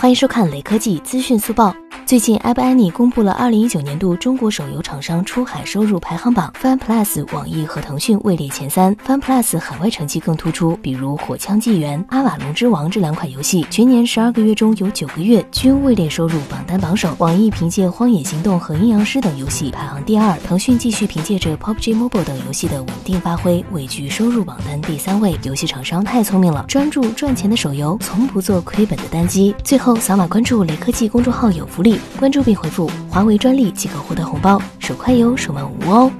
欢迎收看雷科技资讯速报。最近，App Annie 公布了二零一九年度中国手游厂商出海收入排行榜，Fun Plus 网易和腾讯位列前三，Fun Plus 海外成绩更突出，比如《火枪纪元》《阿瓦隆之王》这两款游戏，全年十二个月中有九个月均位列收入榜单榜首。网易凭借《荒野行动》和《阴阳师》等游戏排行第二，腾讯继续凭借着 PUBG Mobile 等游戏的稳定发挥，位居收入榜单第三位。游戏厂商太聪明了，专注赚钱的手游，从不做亏本的单机。最后，扫码关注雷科技公众号有福利。关注并回复“华为专利”即可获得红包，手快有，手慢无哦。